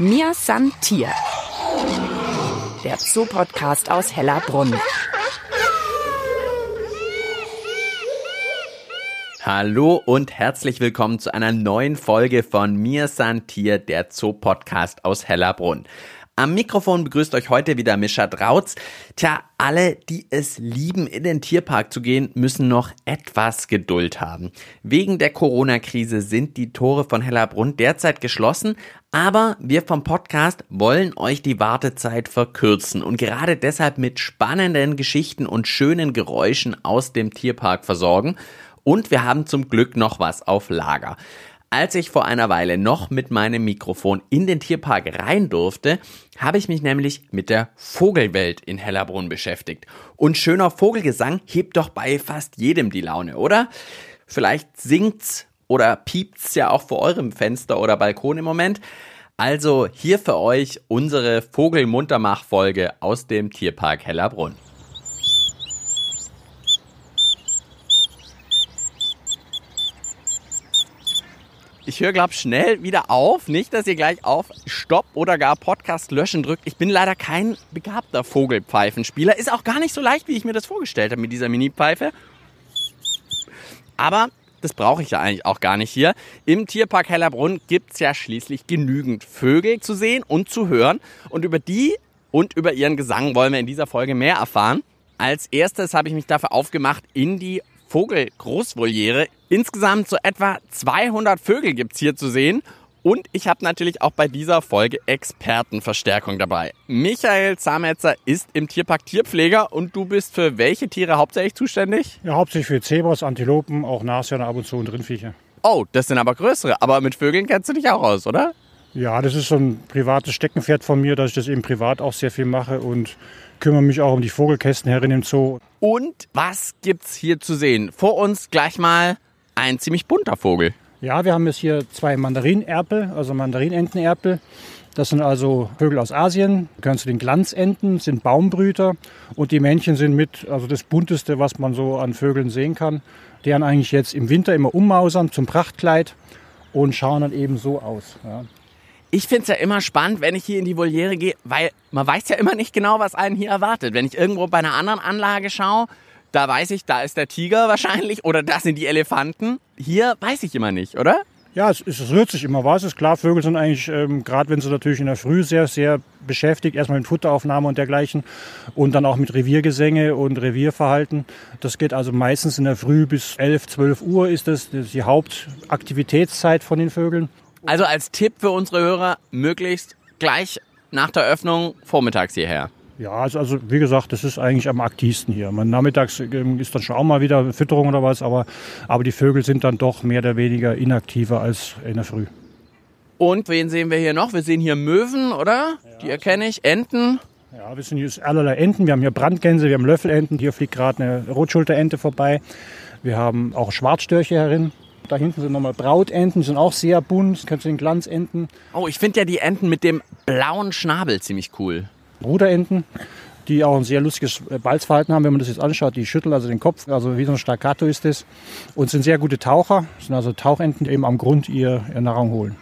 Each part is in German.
Mir San Tier. Der Zoo-Podcast aus Hellerbrunn. Hallo und herzlich willkommen zu einer neuen Folge von Mir San Tier, der Zoo-Podcast aus Hellerbrunn. Am Mikrofon begrüßt euch heute wieder Mischa Drautz. Tja, alle, die es lieben, in den Tierpark zu gehen, müssen noch etwas Geduld haben. Wegen der Corona-Krise sind die Tore von Hellerbrunn derzeit geschlossen, aber wir vom Podcast wollen euch die Wartezeit verkürzen und gerade deshalb mit spannenden Geschichten und schönen Geräuschen aus dem Tierpark versorgen. Und wir haben zum Glück noch was auf Lager. Als ich vor einer Weile noch mit meinem Mikrofon in den Tierpark rein durfte, habe ich mich nämlich mit der Vogelwelt in Hellerbrunn beschäftigt. Und schöner Vogelgesang hebt doch bei fast jedem die Laune, oder? Vielleicht singt's oder piept's ja auch vor eurem Fenster oder Balkon im Moment. Also hier für euch unsere Vogelmuntermach-Folge aus dem Tierpark Hellerbrunn. Ich höre, glaube schnell wieder auf. Nicht, dass ihr gleich auf Stopp oder gar Podcast löschen drückt. Ich bin leider kein begabter Vogelpfeifenspieler. Ist auch gar nicht so leicht, wie ich mir das vorgestellt habe mit dieser Mini-Pfeife. Aber das brauche ich ja eigentlich auch gar nicht hier. Im Tierpark Hellerbrunn gibt es ja schließlich genügend Vögel zu sehen und zu hören. Und über die und über ihren Gesang wollen wir in dieser Folge mehr erfahren. Als erstes habe ich mich dafür aufgemacht, in die Vogelgroßvoliere. Insgesamt so etwa 200 Vögel gibt's hier zu sehen. Und ich habe natürlich auch bei dieser Folge Expertenverstärkung dabei. Michael Zametzer ist im Tierpark Tierpfleger und du bist für welche Tiere hauptsächlich zuständig? Ja, hauptsächlich für Zebras, Antilopen, auch Nashörner ab und zu und Rindviecher. Oh, das sind aber größere. Aber mit Vögeln kennst du dich auch aus, oder? Ja, das ist so ein privates Steckenpferd von mir, dass ich das eben privat auch sehr viel mache und kümmere mich auch um die Vogelkästen herin im Zoo. Und was gibt's hier zu sehen? Vor uns gleich mal ein ziemlich bunter Vogel. Ja, wir haben jetzt hier zwei Mandarinerpel, also Mandarinentenerpel. Das sind also Vögel aus Asien, gehören zu den Glanzenten, sind Baumbrüter und die Männchen sind mit, also das bunteste, was man so an Vögeln sehen kann. Deren eigentlich jetzt im Winter immer ummausern zum Prachtkleid und schauen dann eben so aus. Ja. Ich finde es ja immer spannend, wenn ich hier in die Voliere gehe, weil man weiß ja immer nicht genau, was einen hier erwartet. Wenn ich irgendwo bei einer anderen Anlage schaue, da weiß ich, da ist der Tiger wahrscheinlich oder da sind die Elefanten. Hier weiß ich immer nicht, oder? Ja, es, es rührt sich immer was. Es ist klar, Vögel sind eigentlich, ähm, gerade wenn sie natürlich in der Früh sehr, sehr beschäftigt, erstmal mit Futteraufnahme und dergleichen und dann auch mit Reviergesänge und Revierverhalten. Das geht also meistens in der Früh bis 11, 12 Uhr ist das, das ist die Hauptaktivitätszeit von den Vögeln. Also als Tipp für unsere Hörer, möglichst gleich nach der Öffnung vormittags hierher. Ja, also, also wie gesagt, das ist eigentlich am aktivsten hier. Man, nachmittags ähm, ist dann schon auch mal wieder Fütterung oder was, aber, aber die Vögel sind dann doch mehr oder weniger inaktiver als in der Früh. Und wen sehen wir hier noch? Wir sehen hier Möwen, oder? Ja, die erkenne ich. Enten. Ja, wir sehen hier allerlei Enten. Wir haben hier Brandgänse, wir haben Löffelenten. Hier fliegt gerade eine Rotschulterente vorbei. Wir haben auch Schwarzstörche herin. Da hinten sind nochmal Brautenten, die sind auch sehr bunt. Kennst du den Glanzenten. Oh, ich finde ja die Enten mit dem blauen Schnabel ziemlich cool. Ruderenten, die auch ein sehr lustiges Balzverhalten haben, wenn man das jetzt anschaut. Die schütteln also den Kopf, also wie so ein Staccato ist das. Und sind sehr gute Taucher. Sind also Tauchenten, die eben am Grund ihr, ihr Nahrung holen.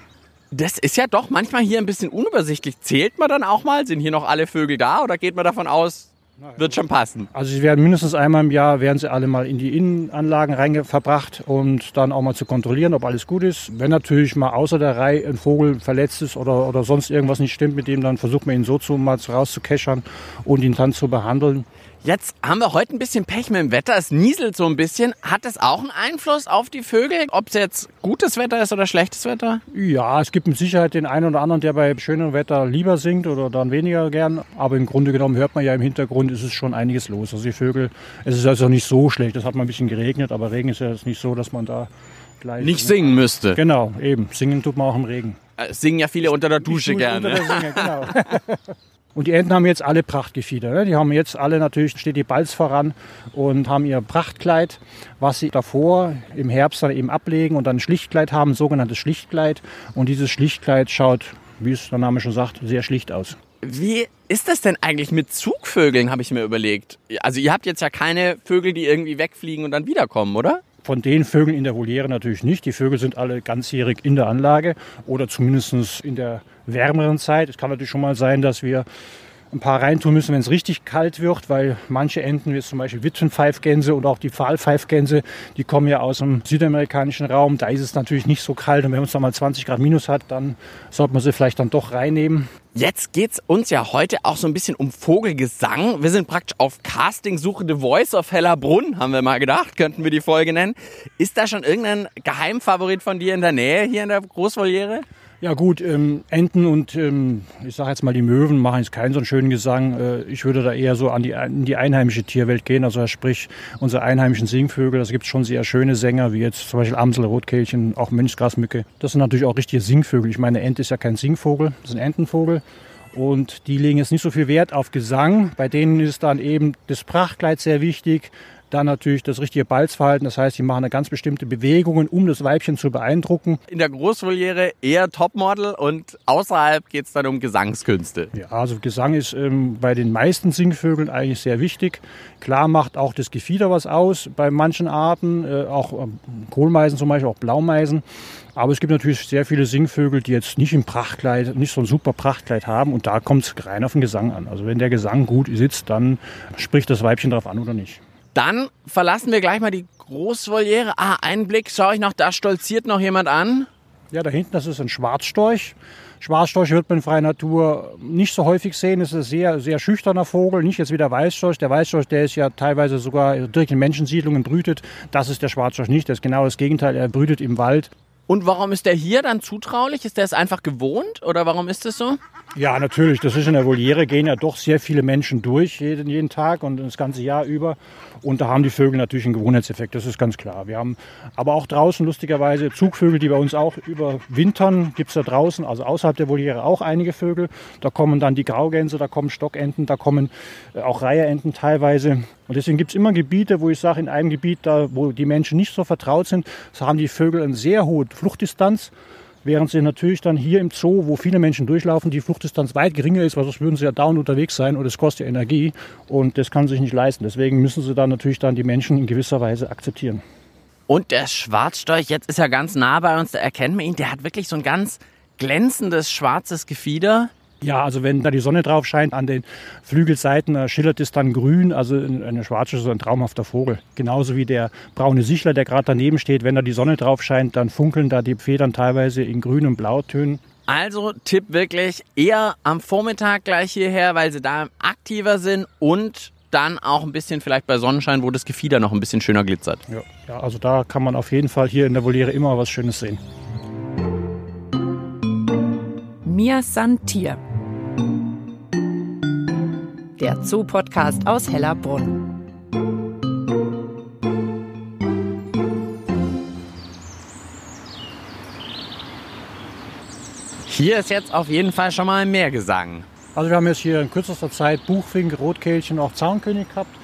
Das ist ja doch manchmal hier ein bisschen unübersichtlich. Zählt man dann auch mal? Sind hier noch alle Vögel da oder geht man davon aus, wird schon passen. Also sie werden mindestens einmal im Jahr werden sie alle mal in die Innenanlagen reinverbracht und dann auch mal zu kontrollieren, ob alles gut ist. Wenn natürlich mal außer der Reihe ein Vogel verletzt ist oder, oder sonst irgendwas nicht stimmt mit dem, dann versucht man ihn so zu mal rauszukeschern und ihn dann zu behandeln. Jetzt haben wir heute ein bisschen Pech mit dem Wetter. Es nieselt so ein bisschen. Hat das auch einen Einfluss auf die Vögel? Ob es jetzt gutes Wetter ist oder schlechtes Wetter? Ja, es gibt mit Sicherheit den einen oder anderen, der bei schönem Wetter lieber singt oder dann weniger gern. Aber im Grunde genommen hört man ja im Hintergrund, ist es schon einiges los. Also die Vögel, es ist also nicht so schlecht. Es hat mal ein bisschen geregnet, aber Regen ist ja nicht so, dass man da gleich... Nicht singen müsste. Genau, eben. Singen tut man auch im Regen. Äh, singen ja viele unter der Dusche gerne. Unter der Singe, genau. Und die Enten haben jetzt alle Prachtgefieder. Ne? Die haben jetzt alle natürlich, steht die Balz voran und haben ihr Prachtkleid, was sie davor im Herbst dann eben ablegen und dann ein Schlichtkleid haben, ein sogenanntes Schlichtkleid. Und dieses Schlichtkleid schaut, wie es der Name schon sagt, sehr schlicht aus. Wie ist das denn eigentlich mit Zugvögeln, habe ich mir überlegt. Also ihr habt jetzt ja keine Vögel, die irgendwie wegfliegen und dann wiederkommen, oder? Von den Vögeln in der Voliere natürlich nicht. Die Vögel sind alle ganzjährig in der Anlage oder zumindest in der wärmeren Zeit. Es kann natürlich schon mal sein, dass wir ein paar reintun müssen, wenn es richtig kalt wird, weil manche Enten, wie zum Beispiel Witwenpfeifgänse und auch die Pfahlpfeifgänse, die kommen ja aus dem südamerikanischen Raum. Da ist es natürlich nicht so kalt und wenn es dann mal 20 Grad minus hat, dann sollte man sie vielleicht dann doch reinnehmen. Jetzt geht's uns ja heute auch so ein bisschen um Vogelgesang. Wir sind praktisch auf Casting-Suche The Voice of Hellerbrunn, haben wir mal gedacht, könnten wir die Folge nennen. Ist da schon irgendein Geheimfavorit von dir in der Nähe hier in der Großvoliere? Ja gut, ähm, Enten und ähm, ich sage jetzt mal die Möwen machen jetzt keinen so einen schönen Gesang. Äh, ich würde da eher so an die, in die einheimische Tierwelt gehen, also sprich unsere einheimischen Singvögel. Da gibt schon sehr schöne Sänger, wie jetzt zum Beispiel Amsel, Rotkehlchen, auch Mönchsgrasmücke. Das sind natürlich auch richtige Singvögel. Ich meine, Ente ist ja kein Singvogel, das ist ein Entenvogel. Und die legen jetzt nicht so viel Wert auf Gesang. Bei denen ist dann eben das Prachtkleid sehr wichtig, dann natürlich das richtige Balzverhalten, das heißt, sie machen eine ganz bestimmte Bewegungen, um das Weibchen zu beeindrucken. In der Großvoliere eher Topmodel und außerhalb geht es dann um Gesangskünste. Ja, also Gesang ist ähm, bei den meisten Singvögeln eigentlich sehr wichtig. Klar macht auch das Gefieder was aus bei manchen Arten, äh, auch ähm, Kohlmeisen zum Beispiel, auch Blaumeisen. Aber es gibt natürlich sehr viele Singvögel, die jetzt nicht im Prachtkleid, nicht so ein super Prachtkleid haben. Und da kommt es rein auf den Gesang an. Also wenn der Gesang gut sitzt, dann spricht das Weibchen darauf an oder nicht. Dann verlassen wir gleich mal die Großvoliere. Ah, einen Blick schaue ich noch, da stolziert noch jemand an. Ja, da hinten, das ist ein Schwarzstorch. Schwarzstorch wird man in freier Natur nicht so häufig sehen. Es ist ein sehr, sehr schüchterner Vogel, nicht jetzt wie der Weißstorch. Der Weißstorch, der ist ja teilweise sogar direkt in Menschensiedlungen brütet. Das ist der Schwarzstorch nicht. Das ist genau das Gegenteil. Er brütet im Wald. Und warum ist der hier dann zutraulich? Ist der es einfach gewohnt oder warum ist das so? Ja, natürlich. Das ist in der Voliere, gehen ja doch sehr viele Menschen durch, jeden, jeden Tag und das ganze Jahr über. Und da haben die Vögel natürlich einen Gewohnheitseffekt, das ist ganz klar. Wir haben aber auch draußen lustigerweise Zugvögel, die bei uns auch überwintern, gibt es da draußen, also außerhalb der Voliere auch einige Vögel. Da kommen dann die Graugänse, da kommen Stockenten, da kommen äh, auch Reiherenten teilweise. Und deswegen gibt es immer Gebiete, wo ich sage, in einem Gebiet, da, wo die Menschen nicht so vertraut sind, haben die Vögel eine sehr hohe Fluchtdistanz. Während sie natürlich dann hier im Zoo, wo viele Menschen durchlaufen, die Fluchtdistanz weit geringer ist, weil sonst würden sie ja dauernd unterwegs sein und es kostet ja Energie und das kann sich nicht leisten. Deswegen müssen sie dann natürlich dann die Menschen in gewisser Weise akzeptieren. Und der Schwarzstorch, jetzt ist er ganz nah bei uns, da erkennt man ihn, der hat wirklich so ein ganz glänzendes schwarzes Gefieder. Ja, also wenn da die Sonne drauf scheint an den Flügelseiten, schillert es dann grün. Also eine Schwarze ist so ein traumhafter Vogel. Genauso wie der braune Sichler, der gerade daneben steht. Wenn da die Sonne drauf scheint, dann funkeln da die Federn teilweise in grün und blautönen. Also Tipp wirklich eher am Vormittag gleich hierher, weil sie da aktiver sind und dann auch ein bisschen vielleicht bei Sonnenschein, wo das Gefieder noch ein bisschen schöner glitzert. Ja, ja also da kann man auf jeden Fall hier in der Voliere immer was Schönes sehen. Mir Santier. Der Zoo-Podcast aus Hellerbrunn. Hier ist jetzt auf jeden Fall schon mal mehr Gesang. Also wir haben jetzt hier in kürzester Zeit Buchfink, Rotkehlchen, auch Zaunkönig gehabt.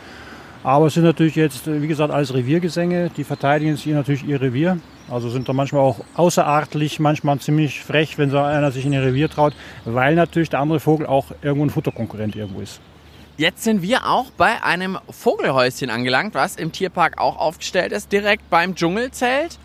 Aber es sind natürlich jetzt, wie gesagt, alles Reviergesänge. Die verteidigen jetzt hier natürlich ihr Revier. Also sind da manchmal auch außerartlich, manchmal ziemlich frech, wenn so einer sich in ihr Revier traut, weil natürlich der andere Vogel auch irgendwo ein Futterkonkurrent irgendwo ist. Jetzt sind wir auch bei einem Vogelhäuschen angelangt, was im Tierpark auch aufgestellt ist, direkt beim Dschungelzelt.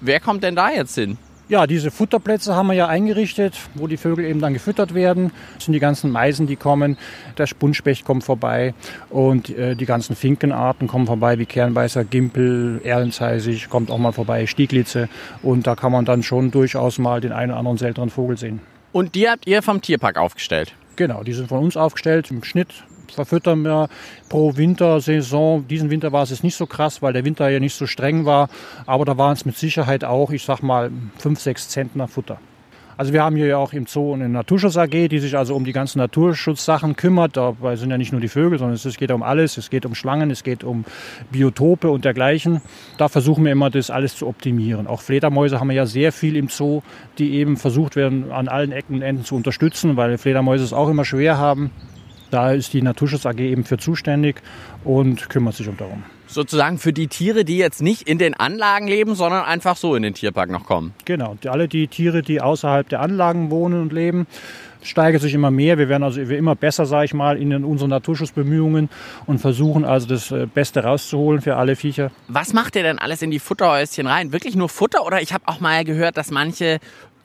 Wer kommt denn da jetzt hin? Ja, diese Futterplätze haben wir ja eingerichtet, wo die Vögel eben dann gefüttert werden. Das sind die ganzen Meisen, die kommen. Der Spundspecht kommt vorbei und äh, die ganzen Finkenarten kommen vorbei, wie Kernbeißer, Gimpel, Erlenzeisig, kommt auch mal vorbei, Stieglitze. Und da kann man dann schon durchaus mal den einen oder anderen seltenen Vogel sehen. Und die habt ihr vom Tierpark aufgestellt? Genau, die sind von uns aufgestellt. Im Schnitt verfüttern wir pro Wintersaison. Diesen Winter war es nicht so krass, weil der Winter ja nicht so streng war. Aber da waren es mit Sicherheit auch, ich sag mal, 5, 6 Zentner Futter. Also wir haben hier ja auch im Zoo eine Naturschutz AG, die sich also um die ganzen Naturschutzsachen kümmert. Dabei sind ja nicht nur die Vögel, sondern es geht um alles. Es geht um Schlangen, es geht um Biotope und dergleichen. Da versuchen wir immer, das alles zu optimieren. Auch Fledermäuse haben wir ja sehr viel im Zoo, die eben versucht werden, an allen Ecken und Enden zu unterstützen, weil Fledermäuse es auch immer schwer haben. Da ist die Naturschutz AG eben für zuständig und kümmert sich um darum. Sozusagen für die Tiere, die jetzt nicht in den Anlagen leben, sondern einfach so in den Tierpark noch kommen. Genau, alle die Tiere, die außerhalb der Anlagen wohnen und leben, steigert sich immer mehr. Wir werden also immer besser, sage ich mal, in unseren Naturschutzbemühungen und versuchen also das äh, Beste rauszuholen für alle Viecher. Was macht ihr denn alles in die Futterhäuschen rein? Wirklich nur Futter oder ich habe auch mal gehört, dass manche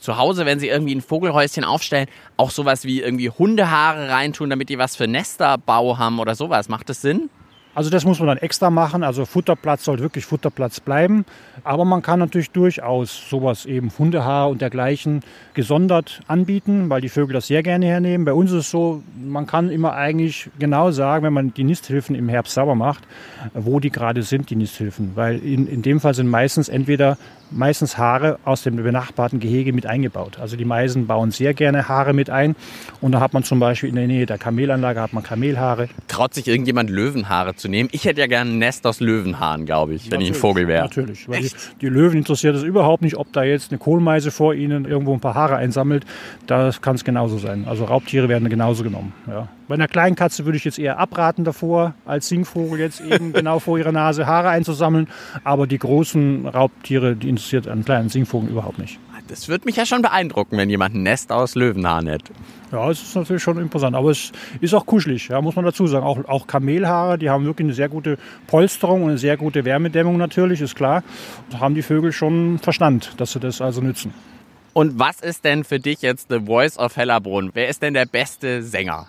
zu Hause, wenn sie irgendwie ein Vogelhäuschen aufstellen, auch sowas wie irgendwie Hundehaare reintun, damit die was für Nesterbau haben oder sowas. Macht das Sinn? Also das muss man dann extra machen. Also Futterplatz soll wirklich Futterplatz bleiben. Aber man kann natürlich durchaus sowas eben Hundehaar und dergleichen gesondert anbieten, weil die Vögel das sehr gerne hernehmen. Bei uns ist es so, man kann immer eigentlich genau sagen, wenn man die Nisthilfen im Herbst sauber macht, wo die gerade sind, die Nisthilfen. Weil in, in dem Fall sind meistens entweder meistens Haare aus dem benachbarten Gehege mit eingebaut. Also die Meisen bauen sehr gerne Haare mit ein. Und da hat man zum Beispiel in der Nähe der Kamelanlage hat man Kamelhaare. Traut sich irgendjemand Löwenhaare zu nehmen? Ich hätte ja gerne ein Nest aus Löwenhaaren, glaube ich, wenn natürlich, ich ein Vogel wäre. Natürlich. Weil die, die, Löwen interessiert es überhaupt nicht, ob da jetzt eine Kohlmeise vor ihnen irgendwo ein paar Haare einsammelt. Das kann es genauso sein. Also Raubtiere werden genauso genommen. Ja. Bei einer kleinen Katze würde ich jetzt eher abraten davor, als Singvogel jetzt eben genau vor ihrer Nase Haare einzusammeln. Aber die großen Raubtiere, die interessiert einen kleinen Singvogel überhaupt nicht. Das würde mich ja schon beeindrucken, wenn jemand ein Nest aus Löwenhaaren hätte. Ja, es ist natürlich schon imposant, aber es ist auch kuschelig, ja, muss man dazu sagen. Auch, auch Kamelhaare, die haben wirklich eine sehr gute Polsterung und eine sehr gute Wärmedämmung natürlich, ist klar. Da haben die Vögel schon Verstand, dass sie das also nützen. Und was ist denn für dich jetzt The Voice of Hellerbrunn? Wer ist denn der beste Sänger?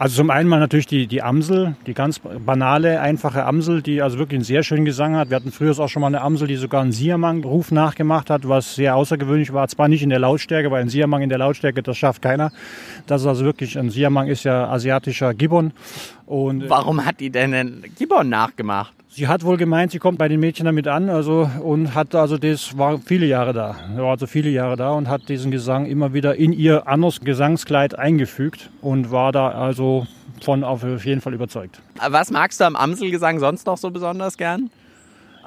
Also zum einen mal natürlich die, die Amsel, die ganz banale, einfache Amsel, die also wirklich einen sehr schönen Gesang hat. Wir hatten früher auch schon mal eine Amsel, die sogar einen Siamang-Ruf nachgemacht hat, was sehr außergewöhnlich war. Zwar nicht in der Lautstärke, weil ein Siamang in der Lautstärke, das schafft keiner. Das ist also wirklich, ein Siamang ist ja asiatischer Gibbon. Und äh, Warum hat die denn einen Gibbon nachgemacht? Sie hat wohl gemeint, sie kommt bei den Mädchen damit an, also und hat also das war viele Jahre da, war also viele Jahre da und hat diesen Gesang immer wieder in ihr anderes Gesangskleid eingefügt und war da also von auf jeden Fall überzeugt. Was magst du am Amselgesang sonst noch so besonders gern?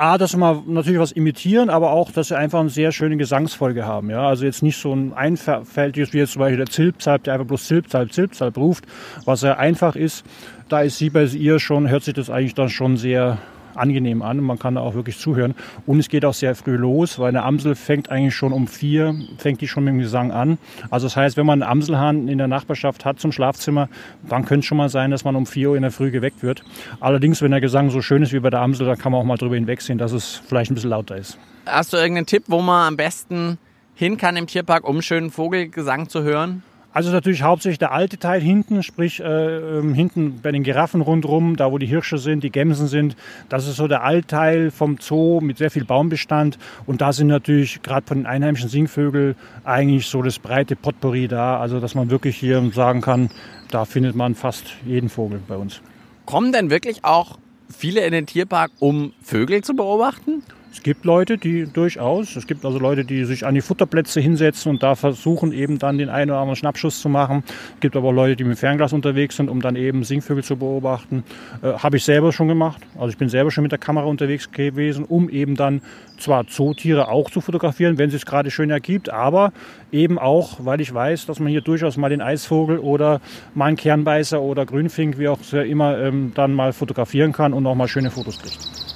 A, dass wir natürlich was imitieren, aber auch, dass sie einfach eine sehr schöne Gesangsfolge haben. Ja? Also jetzt nicht so ein einfältiges, wie jetzt zum Beispiel der Zilpzalp, der einfach bloß Zilpzalp, Zilpzalp ruft, was sehr einfach ist. Da ist sie bei ihr schon, hört sich das eigentlich dann schon sehr angenehm an. Man kann da auch wirklich zuhören. Und es geht auch sehr früh los, weil eine Amsel fängt eigentlich schon um vier, fängt die schon mit dem Gesang an. Also das heißt, wenn man einen Amselhahn in der Nachbarschaft hat zum Schlafzimmer, dann könnte es schon mal sein, dass man um vier Uhr in der Früh geweckt wird. Allerdings, wenn der Gesang so schön ist wie bei der Amsel, dann kann man auch mal drüber hinwegsehen, dass es vielleicht ein bisschen lauter ist. Hast du irgendeinen Tipp, wo man am besten hin kann im Tierpark, um schönen Vogelgesang zu hören? Also natürlich hauptsächlich der alte Teil hinten, sprich äh, ähm, hinten bei den Giraffen rundherum, da wo die Hirsche sind, die Gämsen sind. Das ist so der Altteil vom Zoo mit sehr viel Baumbestand. Und da sind natürlich gerade von den einheimischen Singvögeln eigentlich so das breite Potpourri da. Also dass man wirklich hier sagen kann, da findet man fast jeden Vogel bei uns. Kommen denn wirklich auch viele in den Tierpark, um Vögel zu beobachten? Es gibt Leute, die durchaus, es gibt also Leute, die sich an die Futterplätze hinsetzen und da versuchen eben dann den einen oder anderen Schnappschuss zu machen. Es gibt aber Leute, die mit Fernglas unterwegs sind, um dann eben Singvögel zu beobachten. Äh, Habe ich selber schon gemacht. Also ich bin selber schon mit der Kamera unterwegs gewesen, um eben dann zwar Zootiere auch zu fotografieren, wenn es sich gerade schön ergibt, aber eben auch, weil ich weiß, dass man hier durchaus mal den Eisvogel oder mal einen Kernbeißer oder Grünfink, wie auch immer, ähm, dann mal fotografieren kann und auch mal schöne Fotos kriegt.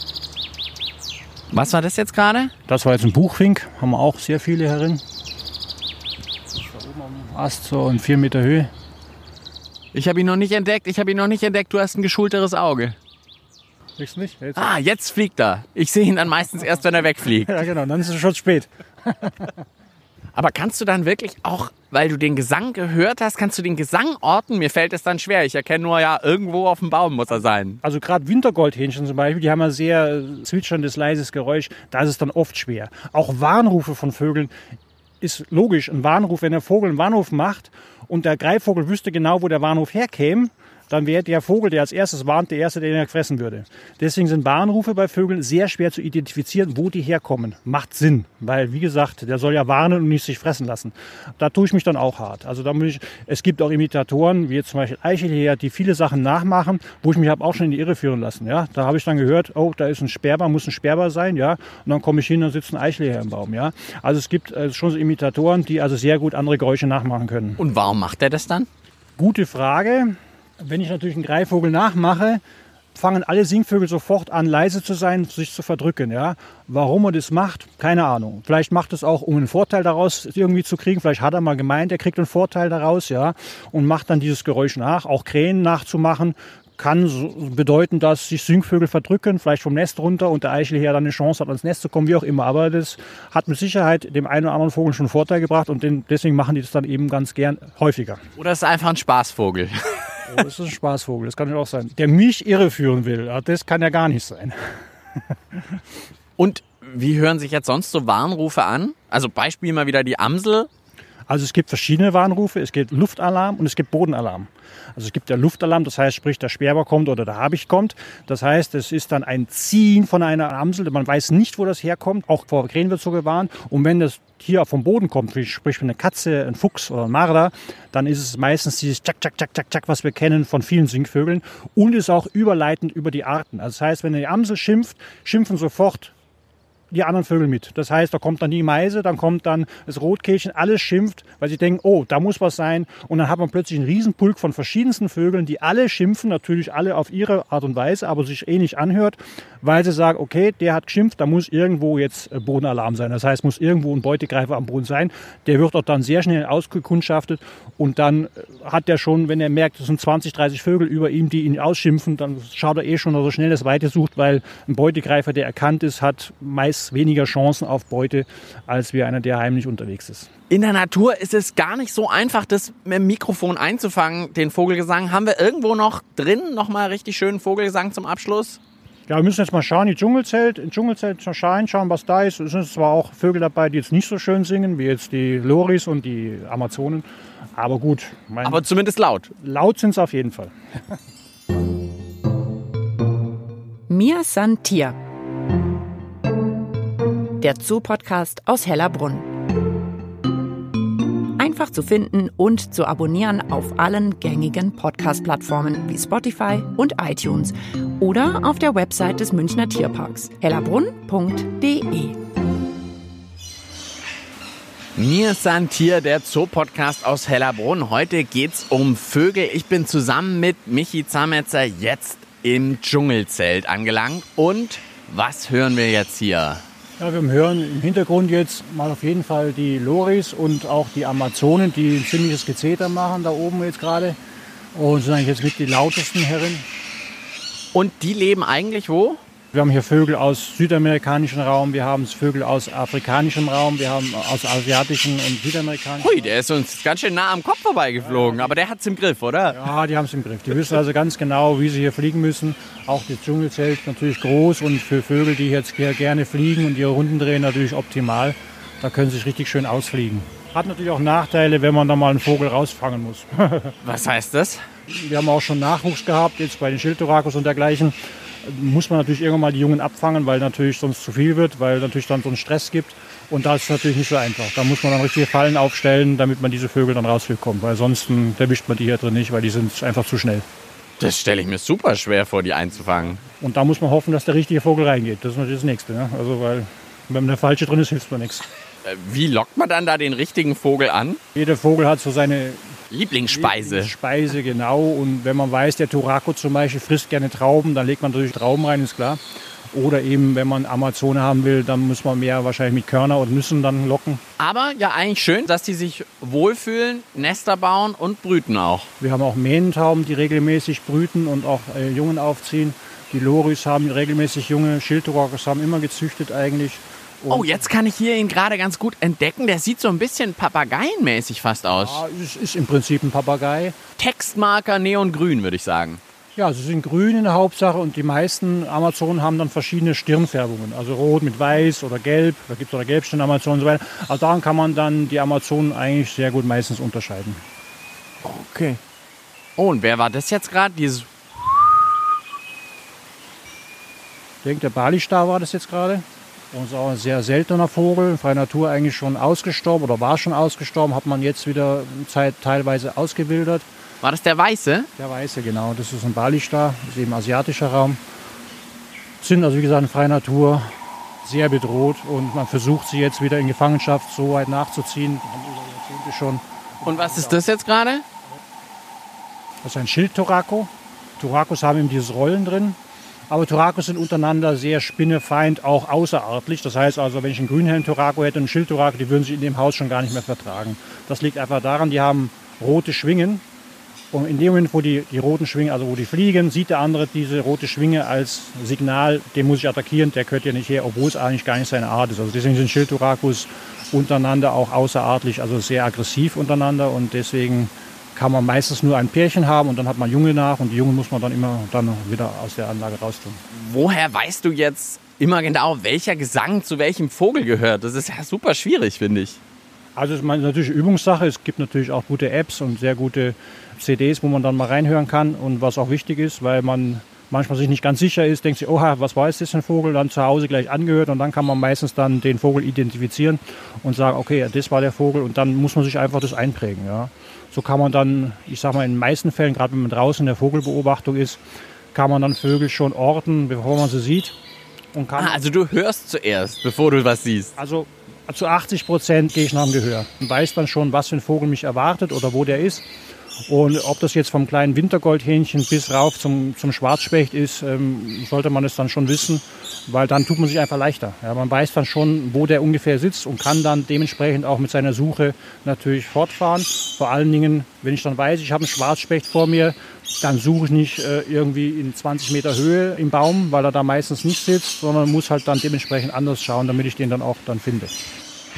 Was war das jetzt gerade? Das war jetzt ein Buchfink, haben wir auch sehr viele herin. Da oben am Ast so in vier Meter Höhe. Ich habe ihn noch nicht entdeckt, ich habe ihn noch nicht entdeckt, du hast ein geschulteres Auge. Du nicht? Jetzt. Ah, jetzt fliegt er. Ich sehe ihn dann meistens erst, wenn er wegfliegt. ja, genau, dann ist es schon spät. Aber kannst du dann wirklich auch, weil du den Gesang gehört hast, kannst du den Gesang orten? Mir fällt es dann schwer. Ich erkenne nur, ja, irgendwo auf dem Baum muss er sein. Also gerade Wintergoldhähnchen zum Beispiel, die haben ein sehr zwitscherndes, leises Geräusch. Da ist es dann oft schwer. Auch Warnrufe von Vögeln ist logisch. Ein Warnruf, wenn der Vogel einen Warnruf macht und der Greifvogel wüsste genau, wo der Warnruf herkäme, dann wäre der Vogel, der als erstes warnt, der erste, der ihn fressen würde. Deswegen sind Warnrufe bei Vögeln sehr schwer zu identifizieren, wo die herkommen. Macht Sinn, weil wie gesagt, der soll ja warnen und nicht sich fressen lassen. Da tue ich mich dann auch hart. Also da muss ich, es gibt auch Imitatoren, wie jetzt zum Beispiel Eichelheer, die viele Sachen nachmachen, wo ich mich habe auch schon in die Irre führen lassen. Ja, da habe ich dann gehört, oh, da ist ein Sperber, muss ein Sperber sein, ja, und dann komme ich hin, dann sitzt ein Eichelheer im Baum, ja. Also es gibt äh, schon so Imitatoren, die also sehr gut andere Geräusche nachmachen können. Und warum macht er das dann? Gute Frage. Wenn ich natürlich einen Greifvogel nachmache, fangen alle Singvögel sofort an, leise zu sein, sich zu verdrücken. Ja? Warum er das macht, keine Ahnung. Vielleicht macht es auch, um einen Vorteil daraus irgendwie zu kriegen. Vielleicht hat er mal gemeint, er kriegt einen Vorteil daraus, ja, und macht dann dieses Geräusch nach. Auch Krähen nachzumachen, kann so bedeuten, dass sich Singvögel verdrücken, vielleicht vom Nest runter und der Eichel dann eine Chance hat, ans Nest zu kommen, wie auch immer. Aber das hat mit Sicherheit dem einen oder anderen Vogel schon Vorteil gebracht und deswegen machen die das dann eben ganz gern häufiger. Oder ist es einfach ein Spaßvogel? Oh, das ist ein Spaßvogel, das kann ja auch sein. Der mich irreführen will, das kann ja gar nicht sein. Und wie hören sich jetzt sonst so Warnrufe an? Also Beispiel mal wieder die Amsel. Also es gibt verschiedene Warnrufe. Es gibt Luftalarm und es gibt Bodenalarm. Also es gibt der Luftalarm, das heißt, sprich, der Sperber kommt oder der Habicht kommt. Das heißt, es ist dann ein Ziehen von einer Amsel. Man weiß nicht, wo das herkommt. Auch vor Krähen wird so gewarnt. Und wenn das Tier vom Boden kommt, sprich eine Katze, ein Fuchs oder ein Marder, dann ist es meistens dieses Tschak, Tschak, Tschak, Tschak, Tschak, was wir kennen von vielen Singvögeln und ist auch überleitend über die Arten. Also das heißt, wenn eine Amsel schimpft, schimpfen sofort die anderen Vögel mit. Das heißt, da kommt dann die Meise, dann kommt dann das Rotkehlchen, alles schimpft, weil sie denken, oh, da muss was sein. Und dann hat man plötzlich einen Riesenpulk von verschiedensten Vögeln, die alle schimpfen, natürlich alle auf ihre Art und Weise, aber sich eh nicht anhört, weil sie sagen, okay, der hat geschimpft, da muss irgendwo jetzt äh, Bodenalarm sein. Das heißt, muss irgendwo ein Beutegreifer am Boden sein. Der wird auch dann sehr schnell ausgekundschaftet und dann äh, hat der schon, wenn er merkt, es sind 20, 30 Vögel über ihm, die ihn ausschimpfen, dann schaut er eh schon, dass er schnell das Weite sucht, weil ein Beutegreifer, der erkannt ist, hat meist weniger Chancen auf Beute, als wie einer, der heimlich unterwegs ist. In der Natur ist es gar nicht so einfach, das mit dem Mikrofon einzufangen, den Vogelgesang. Haben wir irgendwo noch drin nochmal richtig schönen Vogelgesang zum Abschluss? Ja, wir müssen jetzt mal schauen, die Dschungelzelt, im Dschungelzelt schauen, schauen, was da ist. Es sind zwar auch Vögel dabei, die jetzt nicht so schön singen, wie jetzt die Loris und die Amazonen. Aber gut. Aber zumindest laut. Laut sind es auf jeden Fall. Mir san Tier der Zoo-Podcast aus Hellerbrunn. Einfach zu finden und zu abonnieren auf allen gängigen Podcast-Plattformen wie Spotify und iTunes oder auf der Website des Münchner Tierparks hellerbrunn.de. Mir ist Tier, der Zoo-Podcast aus Hellerbrunn. Heute geht's um Vögel. Ich bin zusammen mit Michi Zametzer jetzt im Dschungelzelt angelangt. Und was hören wir jetzt hier? Ja, wir hören im Hintergrund jetzt mal auf jeden Fall die Loris und auch die Amazonen, die ein ziemliches Gezeter machen, da oben jetzt gerade. Und sind eigentlich jetzt mit die lautesten Herren. Und die leben eigentlich wo? Wir haben hier Vögel aus südamerikanischem Raum, wir haben Vögel aus afrikanischem Raum, wir haben aus asiatischen und südamerikanischen. Hui, der ist uns ganz schön nah am Kopf vorbeigeflogen, aber der hat es im Griff, oder? Ja, die haben es im Griff. Die wissen also ganz genau, wie sie hier fliegen müssen. Auch das Dschungelzelt natürlich groß und für Vögel, die jetzt gerne fliegen und ihre Runden drehen, natürlich optimal. Da können sie sich richtig schön ausfliegen. Hat natürlich auch Nachteile, wenn man da mal einen Vogel rausfangen muss. Was heißt das? Wir haben auch schon Nachwuchs gehabt, jetzt bei den Schildtorakos und dergleichen muss man natürlich irgendwann mal die Jungen abfangen, weil natürlich sonst zu viel wird, weil natürlich dann so einen Stress gibt. Und das ist natürlich nicht so einfach. Da muss man dann richtige Fallen aufstellen, damit man diese Vögel dann rausbekommt. Weil sonst erwischt man die hier drin nicht, weil die sind einfach zu schnell. Das stelle ich mir super schwer vor, die einzufangen. Und da muss man hoffen, dass der richtige Vogel reingeht. Das ist natürlich das Nächste. Ne? Also weil wenn der falsche drin ist, hilft mir nichts. Äh, wie lockt man dann da den richtigen Vogel an? Jeder Vogel hat so seine Lieblingsspeise. Speise, genau. Und wenn man weiß, der Turako zum Beispiel frisst gerne Trauben, dann legt man natürlich Trauben rein, ist klar. Oder eben, wenn man Amazone haben will, dann muss man mehr wahrscheinlich mit Körner und Nüssen dann locken. Aber ja, eigentlich schön, dass die sich wohlfühlen, Nester bauen und brüten auch. Wir haben auch Mähnentauben, die regelmäßig brüten und auch äh, Jungen aufziehen. Die Loris haben regelmäßig junge, Schildturacos haben immer gezüchtet eigentlich. Oh, jetzt kann ich hier ihn gerade ganz gut entdecken. Der sieht so ein bisschen papageienmäßig fast aus. Ja, es ist im Prinzip ein Papagei. Textmarker neongrün, würde ich sagen. Ja, sie sind grün in der Hauptsache und die meisten Amazonen haben dann verschiedene Stirnfärbungen. Also rot mit weiß oder gelb, da gibt es oder Gelbstirn-Amazonen und so weiter. Also daran kann man dann die Amazonen eigentlich sehr gut meistens unterscheiden. Okay. Oh, und wer war das jetzt gerade? Dieses. Ich denke, der Bali-Star war das jetzt gerade. Und ist auch ein sehr seltener Vogel, freie Natur eigentlich schon ausgestorben oder war schon ausgestorben, hat man jetzt wieder Zeit teilweise ausgewildert. War das der Weiße? Der Weiße, genau. Das ist ein Balistar, das ist eben asiatischer Raum. Sind also wie gesagt in freier Natur sehr bedroht und man versucht sie jetzt wieder in Gefangenschaft so weit nachzuziehen. Schon. Und was ist das jetzt gerade? Das ist ein Schildtorako. Torakos haben eben dieses Rollen drin. Aber Turacos sind untereinander sehr spinnefeind, auch außerartlich. Das heißt also, wenn ich einen Grünhelm-Turaco hätte und einen Schild-Turaco, die würden sich in dem Haus schon gar nicht mehr vertragen. Das liegt einfach daran, die haben rote Schwingen. Und in dem Moment, wo die, die roten Schwingen, also wo die fliegen, sieht der andere diese rote Schwinge als Signal, den muss ich attackieren, der gehört ja nicht her, obwohl es eigentlich gar nicht seine Art ist. Also deswegen sind Schildturacus untereinander auch außerartlich, also sehr aggressiv untereinander und deswegen kann man meistens nur ein Pärchen haben und dann hat man Junge nach und die Junge muss man dann immer dann wieder aus der Anlage raustun. Woher weißt du jetzt immer genau, welcher Gesang zu welchem Vogel gehört? Das ist ja super schwierig, finde ich. Also es ist natürlich Übungssache. Es gibt natürlich auch gute Apps und sehr gute CDs, wo man dann mal reinhören kann und was auch wichtig ist, weil man manchmal sich nicht ganz sicher ist, denkt sich, oha, was war jetzt das für ein Vogel, dann zu Hause gleich angehört und dann kann man meistens dann den Vogel identifizieren und sagen, okay, das war der Vogel und dann muss man sich einfach das einprägen. Ja. So kann man dann, ich sag mal, in den meisten Fällen, gerade wenn man draußen in der Vogelbeobachtung ist, kann man dann Vögel schon orten, bevor man sie sieht. Und kann ah, also du hörst zuerst, bevor du was siehst. Also zu 80 Prozent gehe ich nach dem Gehör und weiß dann schon, was für ein Vogel mich erwartet oder wo der ist. Und ob das jetzt vom kleinen Wintergoldhähnchen bis rauf zum, zum Schwarzspecht ist, ähm, sollte man es dann schon wissen, weil dann tut man sich einfach leichter. Ja, man weiß dann schon, wo der ungefähr sitzt und kann dann dementsprechend auch mit seiner Suche natürlich fortfahren. Vor allen Dingen, wenn ich dann weiß, ich habe einen Schwarzspecht vor mir, dann suche ich nicht äh, irgendwie in 20 Meter Höhe im Baum, weil er da meistens nicht sitzt, sondern muss halt dann dementsprechend anders schauen, damit ich den dann auch dann finde.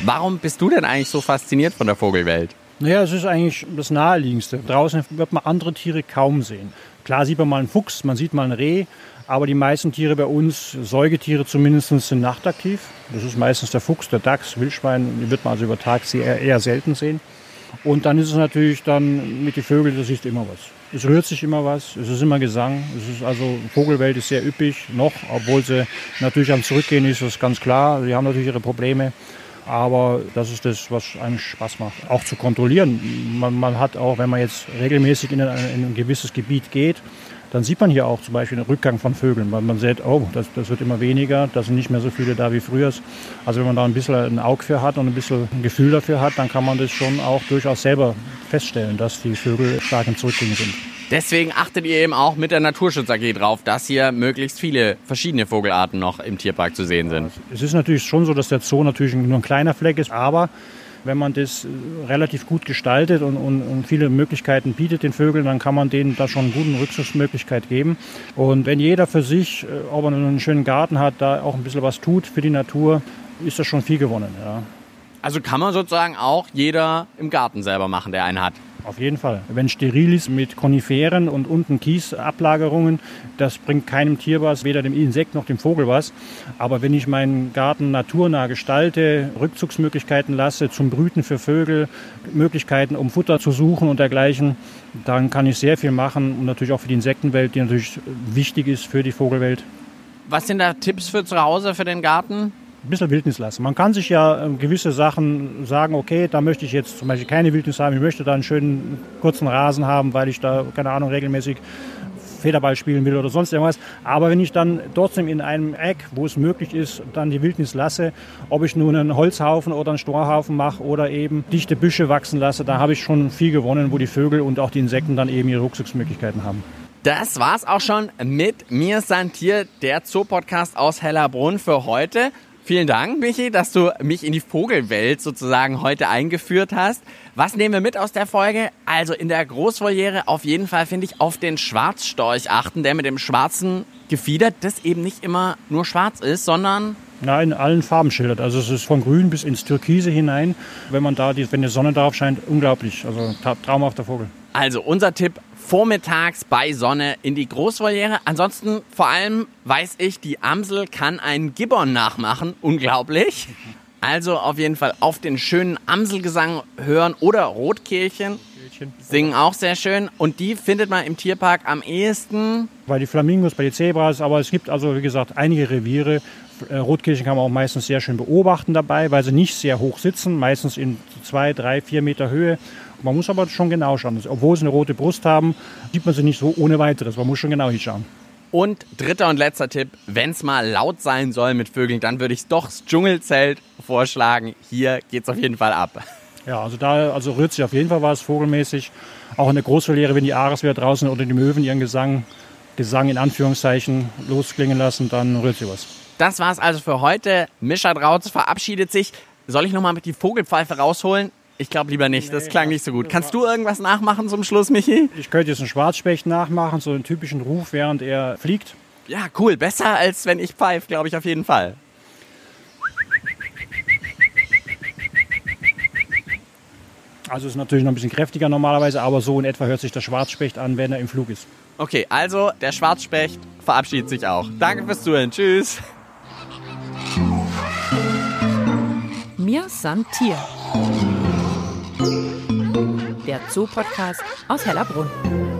Warum bist du denn eigentlich so fasziniert von der Vogelwelt? Naja, es ist eigentlich das Naheliegendste. Draußen wird man andere Tiere kaum sehen. Klar sieht man mal einen Fuchs, man sieht mal ein Reh, aber die meisten Tiere bei uns, Säugetiere zumindest, sind nachtaktiv. Das ist meistens der Fuchs, der Dachs, Wildschwein, die wird man also über Tag eher, eher selten sehen. Und dann ist es natürlich dann mit den Vögeln, da siehst du immer was. Es rührt sich immer was, es ist immer Gesang. Es ist also, Vogelwelt ist sehr üppig, noch, obwohl sie natürlich am Zurückgehen ist, das ist ganz klar. Sie haben natürlich ihre Probleme. Aber das ist das, was eigentlich Spaß macht. Auch zu kontrollieren. Man, man hat auch, wenn man jetzt regelmäßig in ein, in ein, gewisses Gebiet geht, dann sieht man hier auch zum Beispiel den Rückgang von Vögeln, weil man sieht, oh, das, das wird immer weniger, da sind nicht mehr so viele da wie früher. Also wenn man da ein bisschen ein Auge für hat und ein bisschen ein Gefühl dafür hat, dann kann man das schon auch durchaus selber feststellen, dass die Vögel stark im Zurückgehen sind. Deswegen achtet ihr eben auch mit der Naturschutz AG drauf, dass hier möglichst viele verschiedene Vogelarten noch im Tierpark zu sehen sind. Es ist natürlich schon so, dass der Zoo natürlich nur ein kleiner Fleck ist, aber wenn man das äh, relativ gut gestaltet und, und, und, viele Möglichkeiten bietet den Vögeln, dann kann man denen da schon eine gute Rückzugsmöglichkeit geben. Und wenn jeder für sich, äh, ob er einen schönen Garten hat, da auch ein bisschen was tut für die Natur, ist das schon viel gewonnen. Ja. Also kann man sozusagen auch jeder im Garten selber machen, der einen hat. Auf jeden Fall. Wenn steril ist mit Koniferen und unten Kiesablagerungen, das bringt keinem Tier was, weder dem Insekt noch dem Vogel was. Aber wenn ich meinen Garten naturnah gestalte, Rückzugsmöglichkeiten lasse zum Brüten für Vögel, Möglichkeiten, um Futter zu suchen und dergleichen, dann kann ich sehr viel machen und natürlich auch für die Insektenwelt, die natürlich wichtig ist für die Vogelwelt. Was sind da Tipps für zu Hause, für den Garten? Ein bisschen Wildnis lassen. Man kann sich ja ähm, gewisse Sachen sagen, okay, da möchte ich jetzt zum Beispiel keine Wildnis haben, ich möchte da einen schönen kurzen Rasen haben, weil ich da, keine Ahnung, regelmäßig Federball spielen will oder sonst irgendwas. Aber wenn ich dann trotzdem in einem Eck, wo es möglich ist, dann die Wildnis lasse, ob ich nun einen Holzhaufen oder einen Strohhaufen mache oder eben dichte Büsche wachsen lasse, da habe ich schon viel gewonnen, wo die Vögel und auch die Insekten dann eben ihre Rückzugsmöglichkeiten haben. Das war's auch schon mit mir, Santier, der Zoopodcast aus Hellerbrunn für heute. Vielen Dank, Michi, dass du mich in die Vogelwelt sozusagen heute eingeführt hast. Was nehmen wir mit aus der Folge? Also in der Großvoliere auf jeden Fall finde ich auf den Schwarzstorch achten, der mit dem schwarzen Gefieder, das eben nicht immer nur schwarz ist, sondern ja, in allen Farben schildert. Also es ist von grün bis ins Türkise hinein. Wenn man da, die, wenn die Sonne darauf scheint, unglaublich. Also traumhafter Vogel. Also unser Tipp, vormittags bei Sonne in die Großvoliere. Ansonsten vor allem weiß ich, die Amsel kann einen Gibbon nachmachen. Unglaublich. Also auf jeden Fall auf den schönen Amselgesang hören oder Rotkehlchen. Singen auch sehr schön. Und die findet man im Tierpark am ehesten. Bei die Flamingos, bei den Zebras. Aber es gibt also, wie gesagt, einige Reviere. Äh, Rotkehlchen kann man auch meistens sehr schön beobachten dabei, weil sie nicht sehr hoch sitzen. Meistens in zwei, drei, vier Meter Höhe. Man muss aber schon genau schauen. Obwohl sie eine rote Brust haben, sieht man sie nicht so ohne weiteres. Man muss schon genau hinschauen. Und dritter und letzter Tipp, wenn es mal laut sein soll mit Vögeln, dann würde ich doch das Dschungelzelt vorschlagen. Hier geht es auf jeden Fall ab. Ja, also da also rührt sich auf jeden Fall was vogelmäßig. Auch in der Großverlehre, wenn die Ares wieder draußen oder die Möwen ihren Gesang Gesang in Anführungszeichen losklingen lassen, dann rührt sie was. Das war's also für heute. Mischa Drautz verabschiedet sich. Soll ich nochmal mit die Vogelpfeife rausholen? Ich glaube lieber nicht, das klang nicht so gut. Kannst du irgendwas nachmachen zum Schluss, Michi? Ich könnte jetzt einen Schwarzspecht nachmachen, so einen typischen Ruf, während er fliegt. Ja, cool. Besser als wenn ich pfeife, glaube ich auf jeden Fall. Also ist natürlich noch ein bisschen kräftiger normalerweise, aber so in etwa hört sich der Schwarzspecht an, wenn er im Flug ist. Okay, also der Schwarzspecht verabschiedet sich auch. Danke fürs Zuhören. Tschüss. Mir san Tier. Der Zoo-Podcast aus Hellerbrunn.